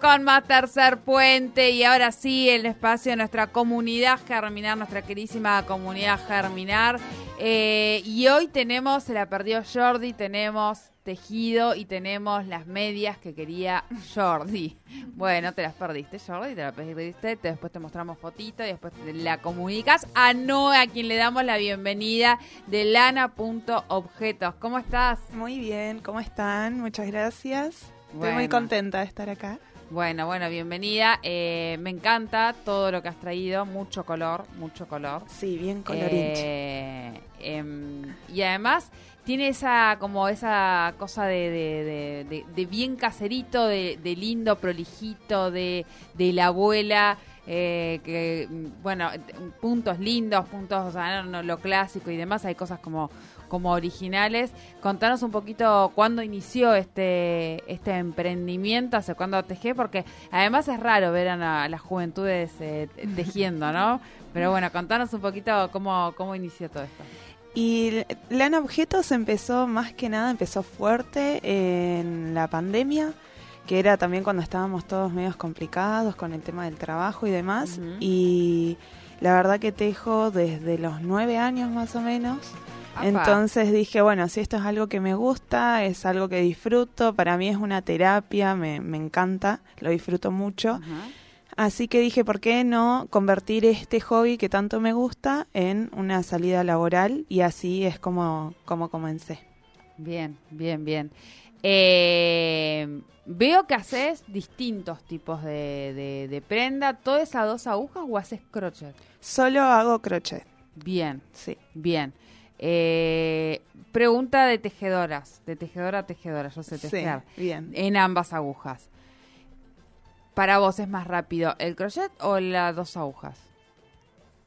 Con más Tercer Puente y ahora sí el espacio de nuestra comunidad Germinar, nuestra queridísima comunidad Germinar. Eh, y hoy tenemos, se la perdió Jordi, tenemos tejido y tenemos las medias que quería Jordi. Bueno, te las perdiste, Jordi, te las perdiste, te- después te mostramos fotito y después te la comunicas a Noé, a quien le damos la bienvenida de lana.objetos. ¿Cómo estás? Muy bien, ¿cómo están? Muchas gracias. Estoy muy contenta de estar acá. Bueno, bueno, bienvenida. Eh, me encanta todo lo que has traído, mucho color, mucho color. Sí, bien colorinche. Eh, em, y además tiene esa como esa cosa de, de- de- de- de bien caserito, de, de lindo, prolijito, de, de la abuela. eh, que mm, bueno, eh, puntos lindos, puntos, o sea, no, no, lo clásico y demás, hay cosas como, como originales. Contanos un poquito cuándo inició este, este emprendimiento, hace cuándo tejé, porque además es raro ver a, la- a las juventudes eh, tejiendo, ¿no? Pero bueno, contanos un poquito cómo, cómo inició todo esto. Y Lana Objetos empezó más que nada, empezó fuerte en la pandemia, que era también cuando estábamos todos medios complicados con el tema del trabajo y demás. Y la verdad que tejo desde los nueve años más o menos. Apa. Entonces dije, bueno, si esto es algo que me gusta, es algo que disfruto, para mí es una terapia, me, me encanta, lo disfruto mucho. Así que dije, ¿por qué no convertir este hobby que tanto me gusta en una salida laboral? Y así es como, como comencé. Bien, bien, bien. Eh, veo que haces distintos tipos de, de, de prenda. ¿Todas esas dos agujas o haces crochet? Solo hago crochet, Bien, sí. bien. Eh, pregunta de tejedoras, de tejedora a tejedora, yo sé Sí, tejer. bien. En ambas agujas. ¿Para vos es más rápido el crochet o las dos agujas?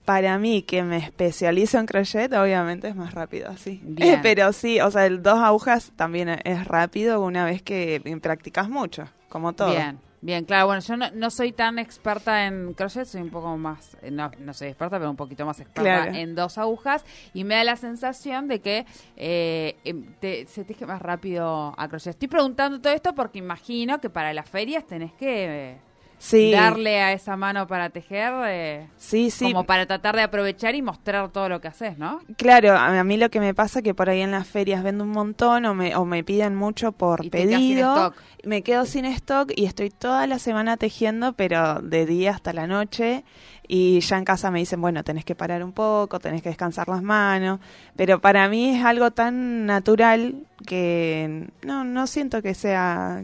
Para mí, que me especializo en crochet, obviamente es más rápido. Bien. Pero sí, o sea, el dos agujas también es rápido una vez que practicas mucho, como todo. Bien, bien, claro. Bueno, yo no, no soy tan experta en crochet, soy un poco más, no, no soy experta, pero un poquito más experta Claro. en dos agujas y me da la sensación de que eh, em, te- se teje más rápido a crochet. Estoy preguntando todo esto porque imagino que para las ferias tenés que eh, Sí, darle a esa mano para tejer, eh, sí, sí. como para tratar de aprovechar y mostrar todo lo que haces, ¿no? Claro, a mí lo que me pasa es que por ahí en las ferias vendo un montón o me, o me piden mucho por Y pedido. Me quedo sin stock y estoy toda la semana tejiendo, pero de día hasta la noche. Y ya en casa me dicen, bueno, tenés que parar un poco, tenés que descansar las manos. Pero para mí es algo tan natural que no, no siento que sea...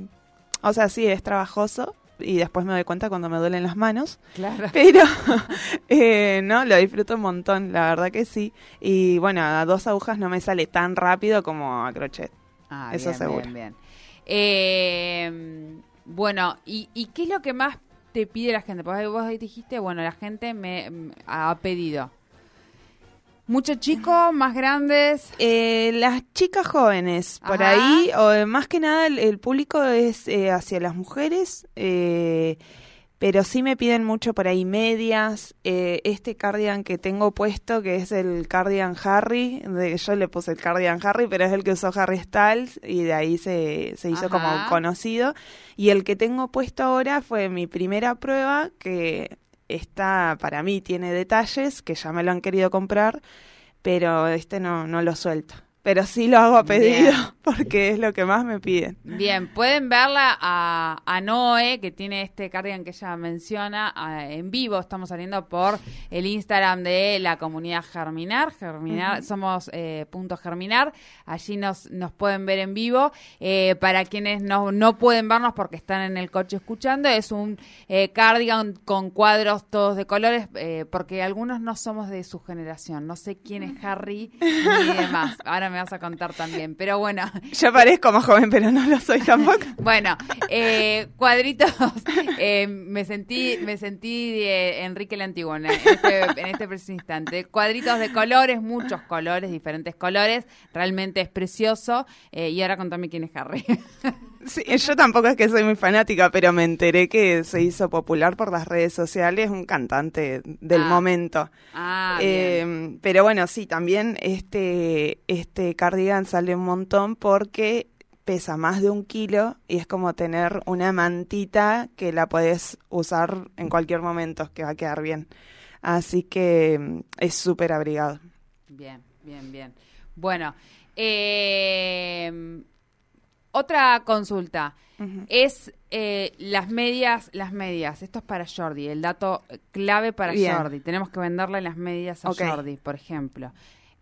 O sea, sí, es trabajoso y después me doy cuenta cuando me duelen las manos. Claro. Pero eh, no, lo disfruto un montón, la verdad que sí. Y bueno, a dos agujas no me sale tan rápido como a crochet. Ah, Eso bien, seguro. Bien, bien. Eh, bueno, ¿y, y qué es lo que más te pide la gente? Porque vos ahí dijiste, bueno, la gente me ha pedido. Muchos chicos, más grandes. Eh, las chicas jóvenes, por Ajá. ahí, o más que nada el, el público es eh, hacia las mujeres, eh, pero sí me piden mucho por ahí medias. eh, este cardigan que tengo puesto, que es el cardigan Harry, de, yo le puse el cardigan Harry, pero es el que usó Harry Styles y de ahí se, se hizo Ajá. como conocido. Y el que tengo puesto ahora fue mi primera prueba, que está, para mí, tiene detalles, que ya me lo han querido comprar, pero este no, no lo suelto. Pero sí lo hago a pedido, Bien. porque es lo que más me piden. Bien, pueden verla a, a Noé, que tiene este cardigan que ella menciona a- en vivo. Estamos saliendo por el Instagram de la comunidad Germinar. Germinar, somos eh, punto Germinar. Allí nos, nos pueden ver en vivo. Eh, para quienes no, no pueden vernos porque están en el coche escuchando, es un eh, cardigan con cuadros todos de colores, eh, porque algunos no somos de su generación. No sé quién es Harry ni demás. Ahora me me vas a contar también. Pero bueno. Yo parezco más joven, pero no lo soy tampoco. bueno, eh, cuadritos. Eh, me sentí, me sentí Enrique el Antiguo en este, en este preciso instante. Cuadritos de colores, muchos colores, diferentes colores. Realmente es precioso. Eh, y ahora contame quién es Harry. Sí, yo tampoco es que soy muy fanática, pero me enteré que se hizo popular por las redes sociales, un cantante del Ah. momento. Ah, Eh, bien. pero bueno, sí, también este, este cardigan sale un montón porque pesa más de un kilo y es como tener una mantita que la puedes usar en cualquier momento, que va a quedar bien. Así que mm, es súper abrigado. Bien, bien, bien. Bueno, eh, otra consulta. Es eh, las medias, las medias. Esto es para Jordi, el dato clave para Bien. Jordi. Tenemos que venderle las medias a. Jordi, por ejemplo.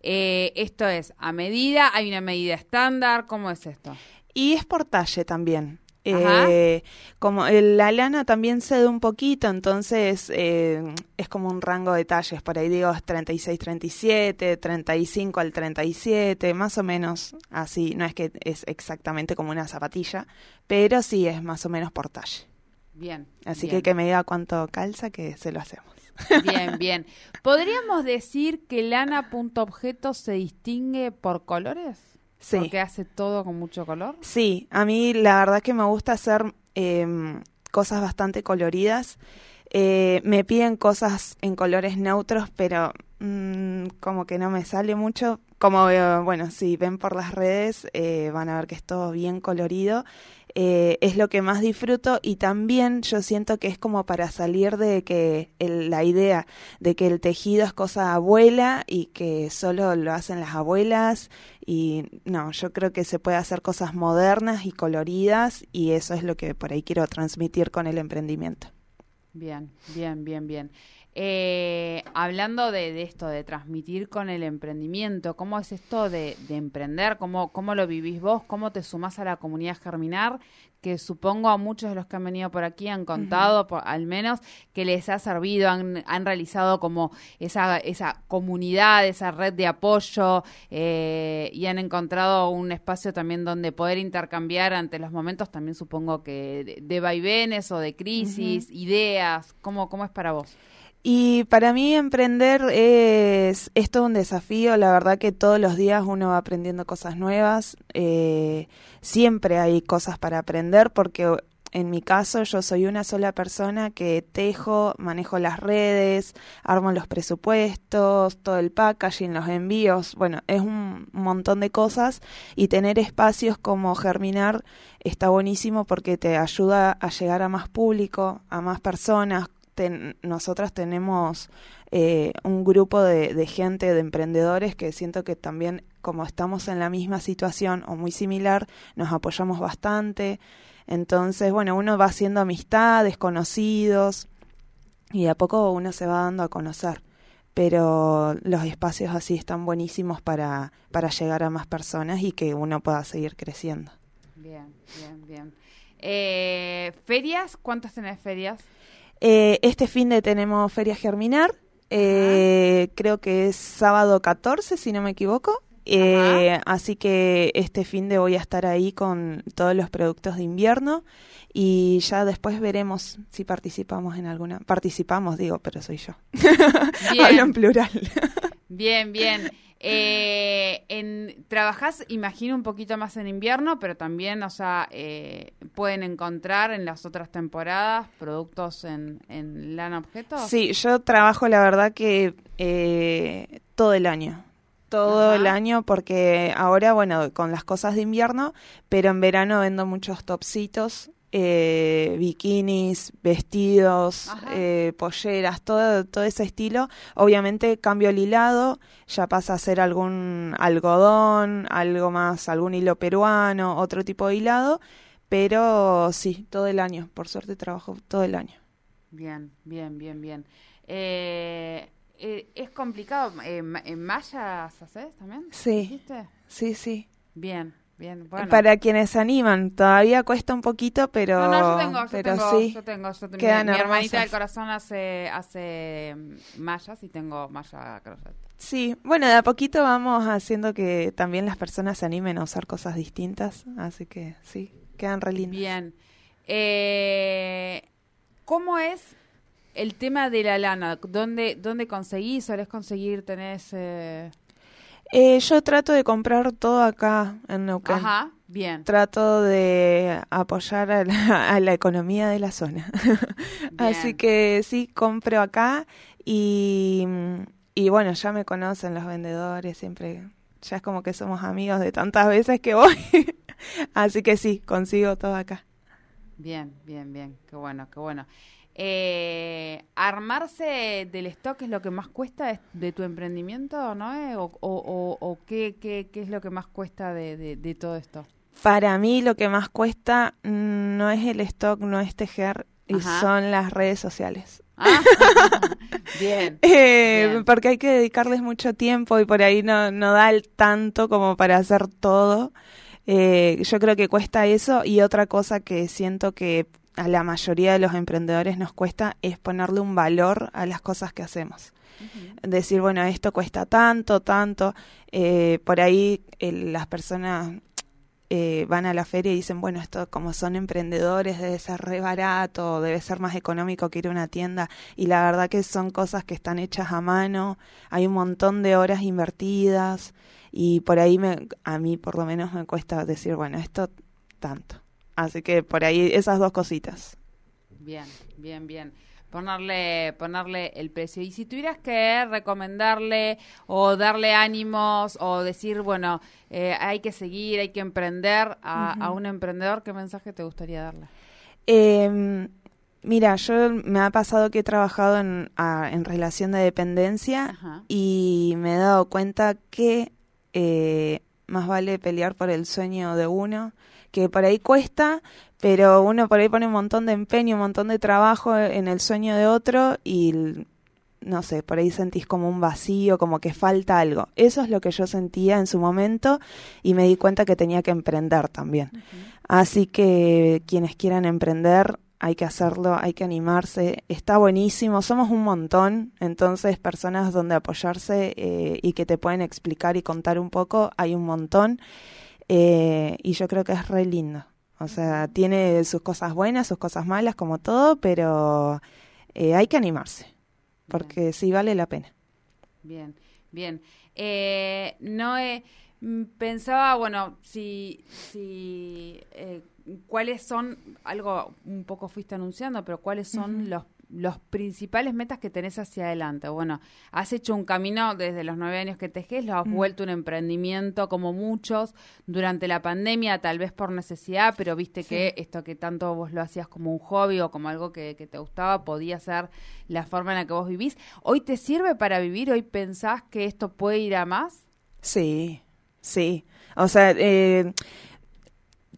Eh, esto es a medida, hay una medida estándar, ¿cómo es esto? Y es por talle también. Eh, como el- la lana también cede un poquito, entonces eh, es como un rango de talles. Por ahí digo es 36, 37, 35 al 37, más o menos así. No es que es exactamente como una zapatilla, pero sí es más o menos por talle. Bien. Así bien. que que me diga cuánto calza, que se lo hacemos. Bien, bien. ¿Podríamos decir que lana punto objeto se distingue por colores? Sí. Porque hace todo con mucho color. Sí, a mí la verdad que me gusta hacer em, cosas bastante coloridas. Eh, me piden cosas en colores neutros, pero mm, como que no me sale mucho. Como veo, bueno, si ven por las redes, eh, van a ver que es todo bien colorido. Eh, es lo que más disfruto y también yo siento que es como para salir de que el- la idea de que el tejido es cosa abuela y que solo lo hacen las abuelas y no, yo creo que se puede hacer cosas modernas y coloridas y eso es lo que por ahí quiero transmitir con el emprendimiento. Bien, bien, bien, bien. Eh, hablando de, de esto, de transmitir con el emprendimiento, ¿cómo es esto de, de emprender? ¿Cómo, ¿Cómo lo vivís vos? ¿Cómo te sumás a la comunidad Germinar? Que supongo a muchos de los que han venido por aquí han contado, por, al menos, que les ha servido, han, han realizado como esa, esa comunidad, esa red de apoyo eh, y han encontrado un espacio también donde poder intercambiar ante los momentos, también supongo que de, de vaivenes o de crisis, ideas. ¿Cómo, ¿Cómo es para vos? Y para mí emprender es, es todo un desafío, la verdad que todos los días uno va aprendiendo cosas nuevas, eh, siempre hay cosas para aprender porque en mi caso yo soy una sola persona que tejo, manejo las redes, armo los presupuestos, todo el packaging, los envíos, bueno, es un montón de cosas y tener espacios como Germinar está buenísimo porque te ayuda a llegar a más público, a más personas, ten- nosotras tenemos eh, un grupo de, de gente, de emprendedores, que siento que también, como estamos en la misma situación o muy similar, nos apoyamos bastante. Entonces, bueno, uno va haciendo amistades, conocidos, y de a poco uno se va dando a conocer. Pero los espacios así están buenísimos para, para llegar a más personas y que uno pueda seguir creciendo. Bien, bien, bien. Eh, ¿Ferias? ¿Cuántas tenés ferias? Eh, este fin de tenemos Feria Germinar. eh, creo que es sábado 14, si no me equivoco. Eh, así que este fin de voy a estar ahí con todos los productos de invierno y ya después veremos si participamos en alguna. Participamos, digo, pero soy yo. Hablo en plural. bien, bien. Eh, en, trabajás, imagino, un poquito más en invierno, pero también, o sea, eh, pueden encontrar en las otras temporadas productos en, en lana objeto. Sí, yo trabajo la verdad que eh, todo el año. Todo Ajá. el año porque ahora, bueno, con las cosas de invierno, pero en verano vendo muchos topsitos, eh, bikinis, vestidos, eh, polleras, todo, todo ese estilo. Obviamente cambio el hilado, ya pasa a ser algún algodón, algo más, algún hilo peruano, otro tipo de hilado, pero sí, todo el año. Por suerte trabajo todo el año. Bien, bien, bien, bien. Eh, eh, ¿Es complicado? Eh, ¿En mallas haces también? Sí. Sí, sí. Bien, bien. Bueno. Para quienes se animan, todavía cuesta un poquito, pero, no, no, yo tengo, yo pero tengo, sí. yo tengo, yo tengo. quedan mi, mi hermanita del corazón hace, hace mm, mallas y tengo malla crochet. Sí, bueno, de a poquito vamos haciendo que también las personas se animen a usar cosas distintas, así que sí, quedan re lindas. Bien. Eh, ¿Cómo es el tema de la lana? ¿Dónde, dónde conseguís? ¿Solés conseguir? ¿Tenés...? eh, Eh, yo trato de comprar todo acá en Neuquén. Ajá, bien. Trato de apoyar a la, a la economía de la zona. Así que sí, compro acá y, y bueno, ya me conocen los vendedores, siempre, ya es como que somos amigos de tantas veces que voy. Así que sí, consigo todo acá. Bien, bien, bien. Qué bueno, qué bueno. Eh, ¿Armarse del stock es lo que más cuesta de, de tu emprendimiento, no? ¿O, o, o- o qué, qué, qué es lo que más cuesta de, de- de todo esto? Para mí lo que más cuesta mm, no es el stock, no es tejer, y son las redes sociales. Ah, bien. Eh, Bien. porque hay que dedicarles mucho tiempo y por ahí no, no da el tanto como para hacer todo. Eh, yo creo que cuesta eso y otra cosa que siento que a la mayoría de los emprendedores nos cuesta es ponerle un valor a las cosas que hacemos. Decir, bueno, esto cuesta tanto, tanto. Eh, por ahí eh, las personas eh, van a la feria y dicen, bueno, esto como son emprendedores debe ser re barato, debe ser más económico que ir a una tienda. Y la verdad que son cosas que están hechas a mano, hay un montón de horas invertidas y por ahí me, a mí por lo menos me cuesta decir, bueno, esto tanto. Así que por ahí esas dos cositas. Bien, bien, bien. Ponerle, ponerle el precio. Y si tuvieras que recomendarle o darle ánimos o decir, bueno, eh, hay que seguir, hay que emprender a, a un emprendedor, ¿qué mensaje te gustaría darle? Eh, mira, yo me ha pasado que he trabajado en, a- en relación de dependencia Ajá. y me he dado cuenta que eh, más vale pelear por el sueño de uno, que por ahí cuesta, pero uno por ahí pone un montón de empeño, un montón de trabajo en el sueño de otro y no sé, por ahí sentís como un vacío, como que falta algo. Eso es lo que yo sentía en su momento y me di cuenta que tenía que emprender también. Así que quienes quieran emprender, hay que hacerlo, hay que animarse. Está buenísimo, somos un montón, entonces personas donde apoyarse eh, y que te pueden explicar y contar un poco, hay un montón. Eh, y yo creo que es re lindo. O sea, tiene sus cosas buenas, sus cosas malas, como todo, pero eh, hay que animarse, porque sí vale la pena. Bien, bien. Eh, no mm, pensaba, bueno, si, si eh, cuáles son, algo un poco fuiste anunciando, pero cuáles son los, los principales metas que tenés hacia adelante. Bueno, has hecho un camino desde los nueve años que tejes, lo has vuelto un emprendimiento como muchos durante la pandemia, tal vez por necesidad, pero viste que esto que tanto vos lo hacías como un hobby o como algo que, que te gustaba, podía ser la forma en la que vos vivís. ¿Hoy te sirve para vivir? ¿Hoy pensás que esto puede ir a más? Sí, sí. O sea, eh,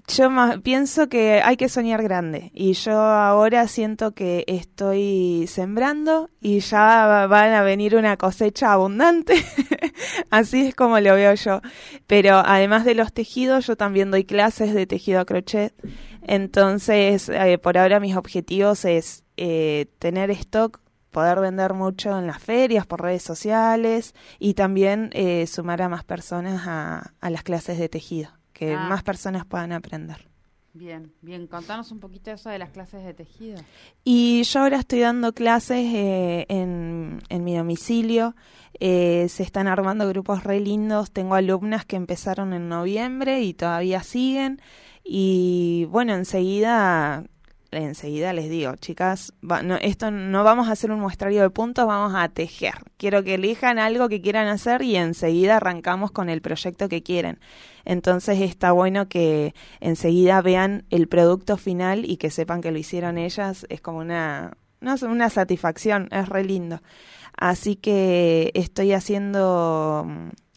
yo más, pienso que hay que soñar grande y yo ahora siento que estoy sembrando y ya va- van a venir una cosecha abundante. Así es como lo veo yo. Pero además de los tejidos, yo también doy clases de tejido a crochet. Entonces, eh, por ahora mis objetivos es eh, tener stock poder vender mucho en las ferias, por redes sociales y también eh, sumar a más personas a las clases de tejido, que Ah. más personas puedan aprender. Bien, bien. Contanos un poquito eso de las clases de tejido. Y yo ahora estoy dando clases eh, en, en mi domicilio. Eh, se están armando grupos re lindos. Tengo alumnas que empezaron en noviembre y todavía siguen. Y bueno, enseguida, enseguida les digo, chicas, va- no, esto no vamos a hacer un muestrario de puntos, vamos a tejer. Quiero que elijan algo que quieran hacer y enseguida arrancamos con el proyecto que quieren. Entonces está bueno que enseguida vean el producto final y que sepan que lo hicieron ellas. Es como una, no una satisfacción, es re lindo. Así que estoy haciendo,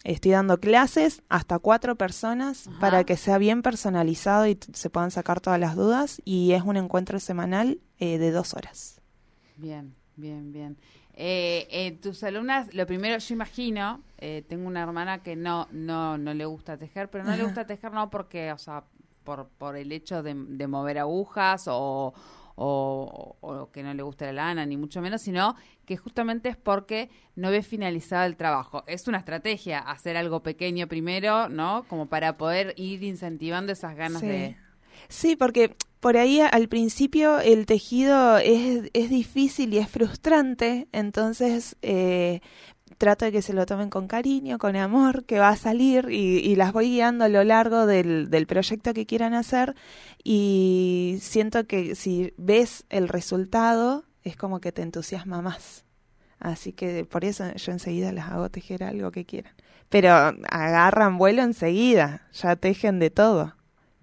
estoy dando clases hasta cuatro personas Ajá. para que sea bien personalizado y se puedan sacar todas las dudas. Y es un encuentro semanal eh, de dos horas. Bien, bien, bien. Eh, tus alumnas, lo primero, yo imagino, eh, tengo una hermana que no, no, no le gusta tejer, pero no le gusta tejer no porque, o sea, por, por el hecho de, mover agujas o, o, que no le gusta la lana, ni mucho menos, sino que justamente es porque no ve finalizado el trabajo. Es una estrategia hacer algo pequeño primero, ¿no? Como para poder ir incentivando esas ganas de... Sí, porque por ahí al principio el tejido es, es difícil y es frustrante, entonces eh, trato de que se lo tomen con cariño, con amor, que va a salir y, las voy guiando a lo largo del, del, proyecto que quieran hacer y siento que si ves el resultado es como que te entusiasma más. Así que por eso yo enseguida les hago tejer algo que quieran. Pero agarran vuelo enseguida, ya tejen de todo.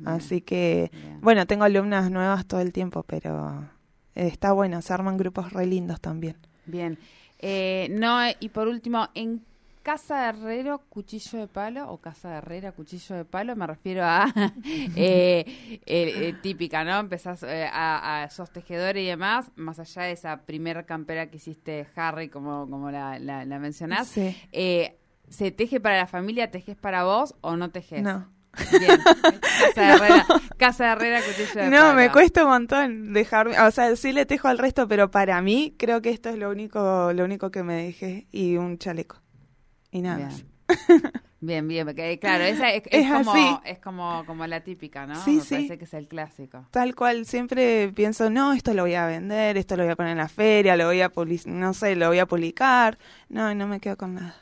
Así que, bueno, tengo alumnas nuevas todo el tiempo, pero está bueno, se arman grupos re lindos también. Bien. Eh, no, y por último, en Casa de Herrero, cuchillo de palo, o Casa de Herrera, cuchillo de palo, me refiero a eh, eh, típica, ¿no? Empezás a, a, sos tejedor y demás, más allá de esa primera campera que hiciste Harry, como, como la, la, mencionás. ¿Se teje para la familia, tejes para vos o no tejes? No. Bien. Casa Herrera, Casa Herrera cuchillo de No, me cuesta un montón dejarme, o sea, sí le tejo al resto, pero para mí creo que esto es lo único, lo único que me dejé y un chaleco. Y nada bien. más. Bien, bien, porque claro, esa es, es, como, es como, como la típica, ¿no? Sí, me sí. parece que es el clásico. Tal cual, siempre pienso, no, esto lo voy a vender, esto lo voy a poner en la feria, lo voy a, no sé, lo voy a publicar. No, no me quedo con nada.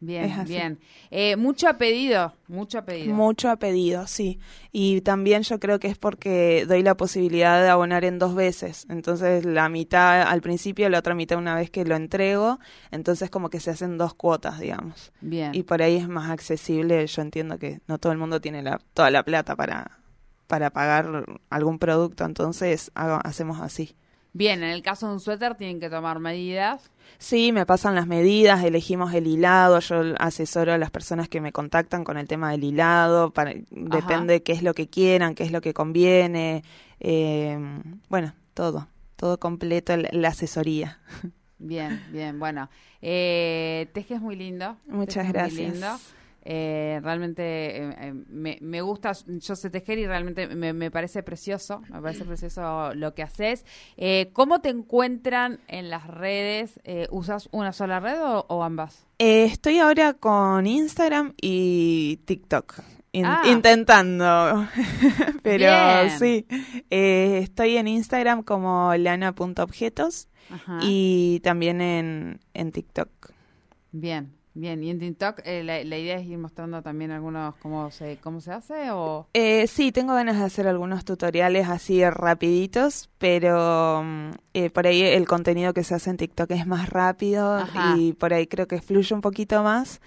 Bien, bien. Eh, mucho a pedido, mucho a pedido. Mucho a pedido, sí. Y también yo creo que es porque doy la posibilidad de abonar en dos veces. Entonces la mitad al principio, la otra mitad una vez que lo entrego. Entonces como que se hacen dos cuotas, digamos. Bien. Y por ahí es más accesible. Yo entiendo que no todo el mundo tiene la, toda la plata para, para pagar algún producto. Entonces hacemos así. Bien, en el caso de un suéter tienen que tomar medidas. Sí, me pasan las medidas, elegimos el hilado, yo asesoro a las personas que me contactan con el tema del hilado, para, depende qué es lo que quieran, qué es lo que conviene, eh, bueno, todo, todo completo, la asesoría. Bien, bien, bueno. Eh, tejes muy lindo. Muchas gracias. Muy lindo. Eh, realmente eh, eh, me, me, gusta, yo sé tejer y realmente me, parece precioso, me parece precioso lo que haces. Eh, ¿Cómo te encuentran en las redes? ¿Usas una sola red o, ambas? estoy ahora con Instagram y TikTok. Ah. Intentando, pero sí, estoy en Instagram como lana.objetos y también en, en TikTok. Bien, Bien, y en TikTok eh, la, idea es ir mostrando también algunos cómo se cómo se hace o eh, sí tengo ganas de hacer algunos tutoriales así rapiditos, pero mm, eh, por ahí el contenido que se hace en TikTok es más rápido y por ahí creo que fluye un poquito más,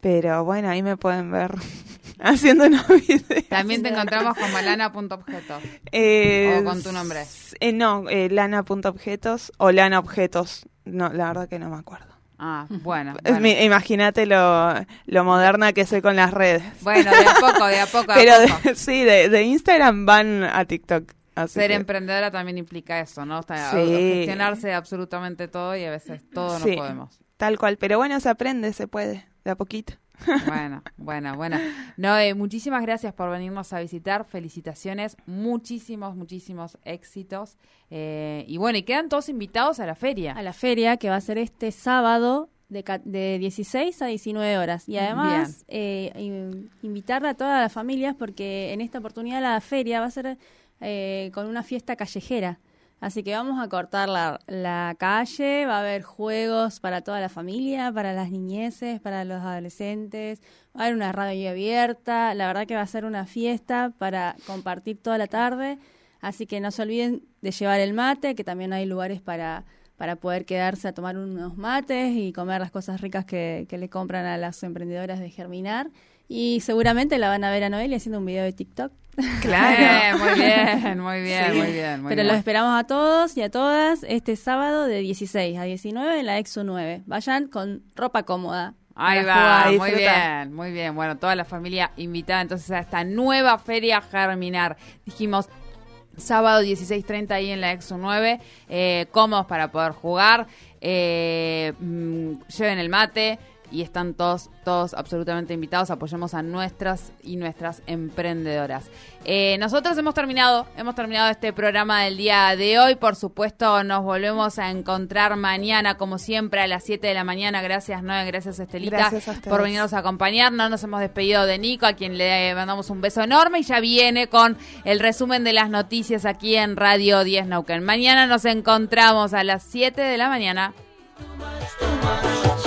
pero bueno ahí me pueden ver haciendo unos videos. También te encontramos como lana.objetos eh, o con tu nombre. Eh, no, eh, lana.objetos o lanaobjetos, no la verdad que no me acuerdo. Ah, bueno. Imagínate lo, lo moderna que soy con las redes. Bueno, de a poco, de a poco. Pero sí, de, Instagram van a TikTok. Ser emprendedora también implica eso, ¿no? Gestionarse absolutamente todo y a veces todo no podemos. Tal cual, pero bueno, se aprende, se puede, de a poquito. Bueno, bueno, bueno. No, eh, muchísimas gracias por venirnos a visitar. Felicitaciones, muchísimos, muchísimos éxitos. Eh, y bueno, y quedan todos invitados a la feria. A la feria que va a ser este sábado de, de 16 a 19 horas. Y además, eh, invitar a todas las familias porque en esta oportunidad la feria va a ser con una fiesta callejera. Así que vamos a cortar la, la, calle, va a haber juegos para toda la familia, para las niñeces, para los adolescentes, va a haber una radio abierta, la verdad que va a ser una fiesta para compartir toda la tarde, así que no se olviden de llevar el mate, que también hay lugares para, para poder quedarse a tomar unos mates y comer las cosas ricas que, que le compran a las emprendedoras de Germinar. Y seguramente la van a ver a Noelia haciendo un video de TikTok. Claro, muy bien, muy bien, muy bien. Pero los esperamos a todos y a todas este sábado de 16 a 19 en la Exo 9. Vayan con ropa cómoda. Ahí va, muy bien, muy bien. Bueno, toda la familia invitada entonces a esta nueva feria Germinar. Dijimos Sábado 16.30 ahí en la Exo 9, eh, cómodos para poder jugar. Eh, mm, lleven el mate y están todos, todos absolutamente invitados. Apoyemos a nuestras y nuestras emprendedoras. Eh, nosotros hemos terminado, hemos terminado este programa del día de hoy. Por supuesto, nos volvemos a encontrar mañana, como siempre, a las 7 de la mañana. Gracias, Noé, gracias, Estelita, Gracias a ustedes. por venirnos a acompañar. No nos hemos despedido de Nico, a quien le mandamos un beso enorme y ya viene con el resumen de las noticias aquí en Radio 10 Nauken. Mañana nos encontramos a las 7 de la mañana. Too much.